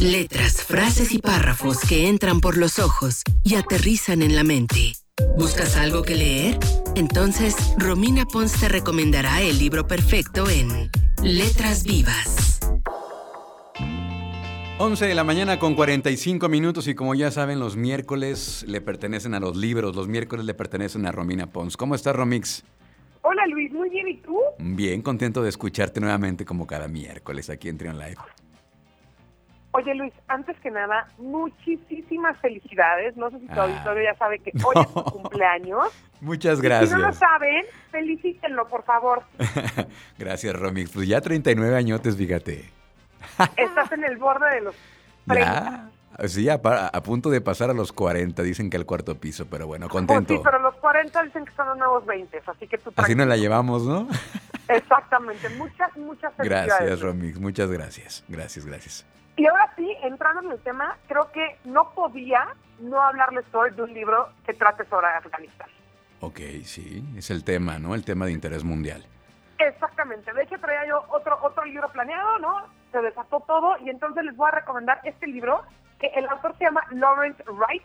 Letras, frases y párrafos que entran por los ojos y aterrizan en la mente. ¿Buscas algo que leer? Entonces, Romina Pons te recomendará el libro perfecto en Letras Vivas. 11 de la mañana con 45 minutos y como ya saben, los miércoles le pertenecen a los libros, los miércoles le pertenecen a Romina Pons. ¿Cómo estás, Romix? Hola Luis, muy bien, ¿y tú? Bien, contento de escucharte nuevamente como cada miércoles aquí en Trion Live. Oye Luis, antes que nada, muchísimas felicidades. No sé si tu ah. auditorio ya sabe que hoy es tu cumpleaños. Muchas gracias. si no lo saben, felicítenlo, por favor. gracias, Romix. Pues ya 39 añotes, fíjate. Estás en el borde de los 30. Sí, a, punto de pasar a los 40, dicen que al cuarto piso, pero bueno, contento. sí, pero los 40 dicen que son los nuevos 20, así que tú Así nos la llevamos, ¿no? Exactamente, muchas, muchas felicidades. Gracias, Romix, muchas gracias, gracias, gracias. Y ahora sí, entrando en el tema, creo que no podía no hablarles hoy de un libro que trate sobre Afganistán. Ok, sí, es el tema, ¿no? El tema de interés mundial. Exactamente. De hecho, traía yo otro, otro libro planeado, ¿no? Se desató todo y entonces les voy a recomendar este libro que el autor se llama Lawrence Wright,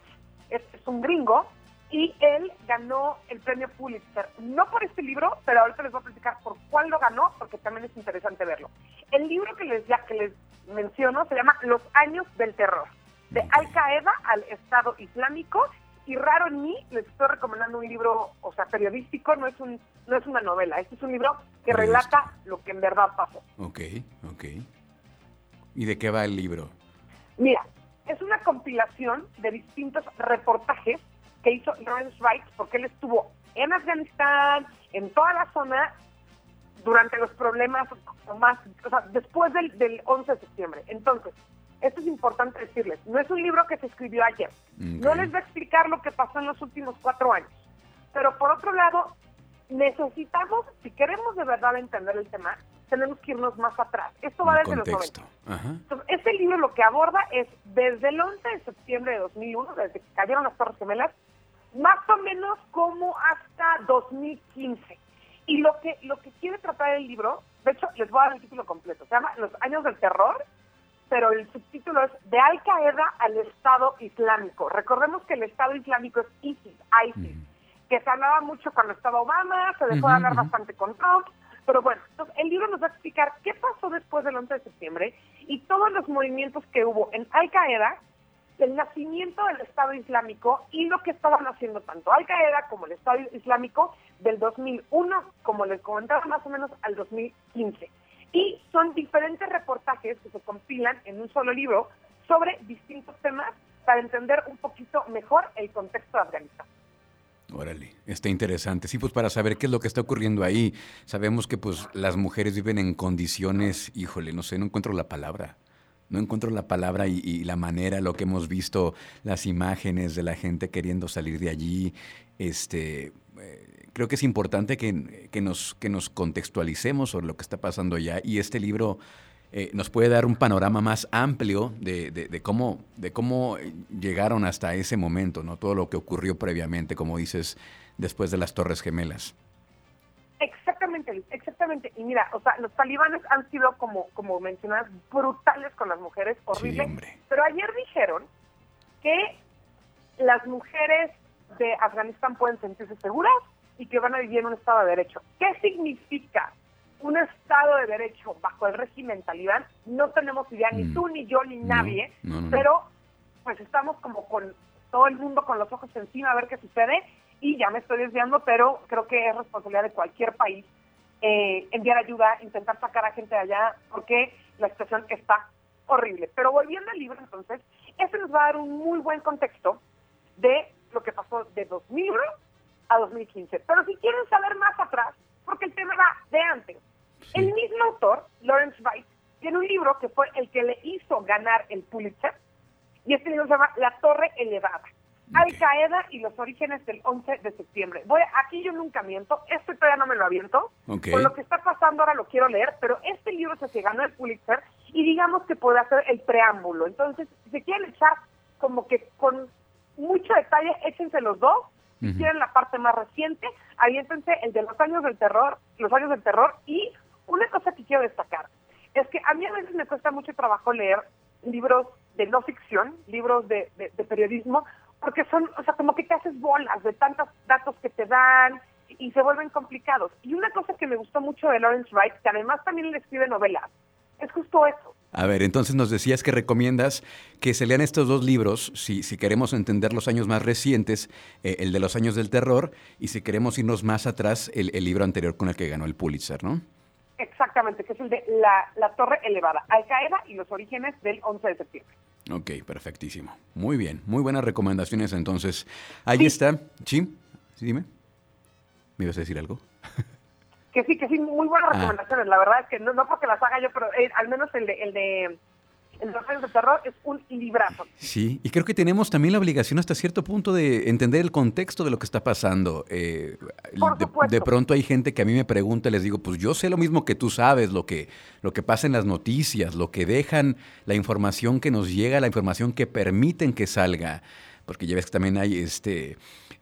es, es un gringo, y él ganó el premio Pulitzer. No por este libro, pero ahorita les voy a platicar por cuál lo ganó, porque también es interesante verlo. El libro que les, ya, que les menciono se llama Los años del terror, de Al Qaeda al Estado Islámico. Y raro en mí, les estoy recomendando un libro, o sea, periodístico, no es un no es una novela, este es un libro que relata lo que en verdad pasó. Ok, ok. ¿Y de qué va el libro? Mira, es una compilación de distintos reportajes que hizo Lawrence Wright, porque él estuvo en Afganistán, en toda la zona, durante los problemas más, o sea, después del, del 11 de septiembre. Entonces, esto es importante decirles, no es un libro que se escribió ayer, no les va a explicar lo que pasó en los últimos cuatro años, pero por otro lado, necesitamos, si queremos de verdad entender el tema, tenemos que irnos más atrás. Esto va desde los 90. Entonces, este libro lo que aborda es desde el 11 de septiembre de 2001, desde que cayeron las Torres Gemelas, más o menos como hasta 2015. Y lo que lo que quiere tratar el libro, de hecho, les voy a dar el título completo, se llama Los años del terror, pero el subtítulo es De Al Qaeda al Estado Islámico. Recordemos que el Estado Islámico es ISIS, ISIS, que se hablaba mucho cuando estaba Obama, se dejó de hablar bastante con Trump, pero bueno, entonces el libro nos va a explicar qué pasó después del 11 de septiembre y todos los movimientos que hubo en Al Qaeda el nacimiento del Estado Islámico y lo que estaban haciendo tanto Al Qaeda como el Estado Islámico del 2001, como les comentaba, más o menos al 2015. Y son diferentes reportajes que se compilan en un solo libro sobre distintos temas para entender un poquito mejor el contexto de Afganistán. Órale, está interesante. Sí, pues para saber qué es lo que está ocurriendo ahí. Sabemos que pues las mujeres viven en condiciones, híjole, no sé, no encuentro la palabra no encuentro la palabra y, la manera, lo que hemos visto, las imágenes de la gente queriendo salir de allí. Este, eh, creo que es importante que, nos, que nos contextualicemos sobre lo que está pasando allá y este libro eh, nos puede dar un panorama más amplio de, de, cómo, de cómo llegaron hasta ese momento, ¿no? todo lo que ocurrió previamente, como dices, después de las Torres Gemelas. Exactamente, exactamente. Y mira, o sea, los talibanes han sido, como, como mencionas, brutales con las mujeres, horribles. pero ayer dijeron que las mujeres de Afganistán pueden sentirse seguras y que van a vivir en un Estado de Derecho. ¿Qué significa un Estado de Derecho bajo el régimen talibán? No tenemos idea, ni mm. tú, ni yo, ni nadie, pero pues estamos como con todo el mundo con los ojos encima a ver qué sucede y ya me estoy desviando, pero creo que es responsabilidad de cualquier país eh, enviar ayuda, intentar sacar a gente de allá, porque la situación está horrible. Pero volviendo al libro, entonces, este nos va a dar un muy buen contexto de lo que pasó de 2001 a 2015. Pero si quieren saber más atrás, porque el tema va de antes. El mismo autor, Lawrence Wright, tiene un libro que fue el que le hizo ganar el Pulitzer, y este libro se llama La Torre Elevada. Al Qaeda y los orígenes del 11 de septiembre. Voy, aquí yo nunca miento, este todavía no me lo aviento. Con lo que está pasando ahora lo quiero leer, pero este libro se ganó el Pulitzer y digamos que puede hacer el preámbulo. Entonces, si se quieren echar como que con mucho detalle, échense los dos. Si quieren la parte más reciente, aviéntense el de los años del terror, los años del terror. Y una cosa que quiero destacar es que a mí a veces me cuesta mucho trabajo leer libros de no ficción, libros de, de, de periodismo, porque son, o sea, como que te haces bolas de tantos datos que te dan y se vuelven complicados. Y una cosa que me gustó mucho de Lawrence Wright, que además también le escribe novelas, es justo eso. A ver, entonces nos decías que recomiendas que se lean estos dos libros, si, si queremos entender los años más recientes, eh, el de los años del terror, y si queremos irnos más atrás, el, el, libro anterior con el que ganó el Pulitzer, ¿no? Exactamente, que es el de La, la Torre Elevada, Al Qaeda y los orígenes del 11 de septiembre. Ok, perfectísimo. Muy bien, muy buenas recomendaciones entonces. Ahí sí. está. ¿Sí? ¿Sí? Dime. ¿Me ibas a decir algo? que sí, que sí, muy buenas recomendaciones. Ah. La verdad es que no, no porque las haga yo, pero eh, al menos el de, el de el Años de Terror es un librazo. Sí, y creo que tenemos también la obligación hasta cierto punto de entender el contexto de lo que está pasando. Eh, Por de, de, pronto hay gente que a mí me pregunta, les digo, pues yo sé lo mismo que tú sabes, lo que, lo que pasa en las noticias, lo que dejan, la información que nos llega, la información que permiten que salga porque ya ves que también hay este,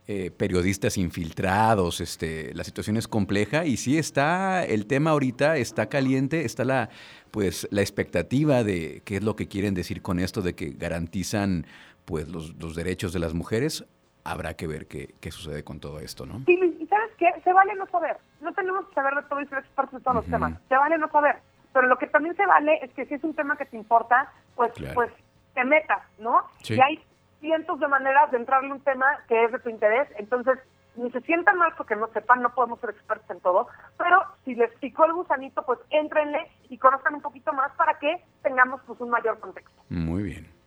eh, periodistas infiltrados, este, la situación es compleja y sí está, el tema ahorita está caliente, está la, pues, la expectativa de qué es lo que quieren decir con esto de que garantizan pues, los, los derechos de las mujeres. Habrá que ver qué, qué sucede con todo esto, ¿no? Sí, y sabes qué, se vale no saber, no tenemos que saber de todo y ser expertos en todos uh -huh. los temas, se vale no saber, pero lo que también se vale es que si es un tema que te importa, pues, claro. pues te metas, ¿no? Sí. Y hay cientos de maneras de entrarle un tema que es de tu interés, entonces ni se sientan mal porque no sepan, no podemos ser expertos en todo, pero si les picó el gusanito, pues éntrenle y conozcan un poquito más para que tengamos pues un mayor contexto. Muy bien.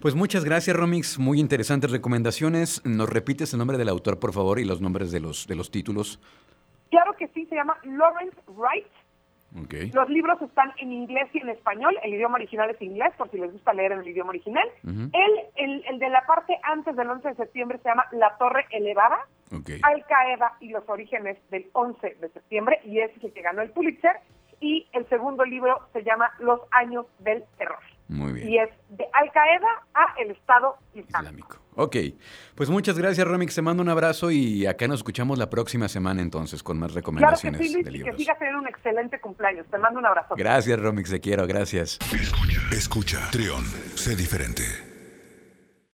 Pues muchas gracias, Romix. Muy interesantes recomendaciones. ¿Nos repites el nombre del autor, por favor, y los nombres de los, de los títulos? Claro que sí, se llama Lawrence Wright. Okay. Los libros están en inglés y en español. El idioma original es inglés, por si les gusta leer en el idioma original. Uh -huh. el, el, el, de la parte antes del 11 de septiembre se llama La Torre Elevada. Okay. Al Qaeda y los orígenes del 11 de septiembre, y ese es el que ganó el Pulitzer. Y el segundo libro se llama Los años del terror. Muy bien. Y es de Al Qaeda a el Estado Islámico. Ok, pues muchas gracias, Romix. Te mando un abrazo y acá nos escuchamos la próxima semana entonces con más recomendaciones claro que sí, Luis, de y que sigas teniendo un excelente cumpleaños. Te mando un abrazo. Gracias, Romix. Te quiero. Gracias. Escucha, escucha. Trión, sé diferente.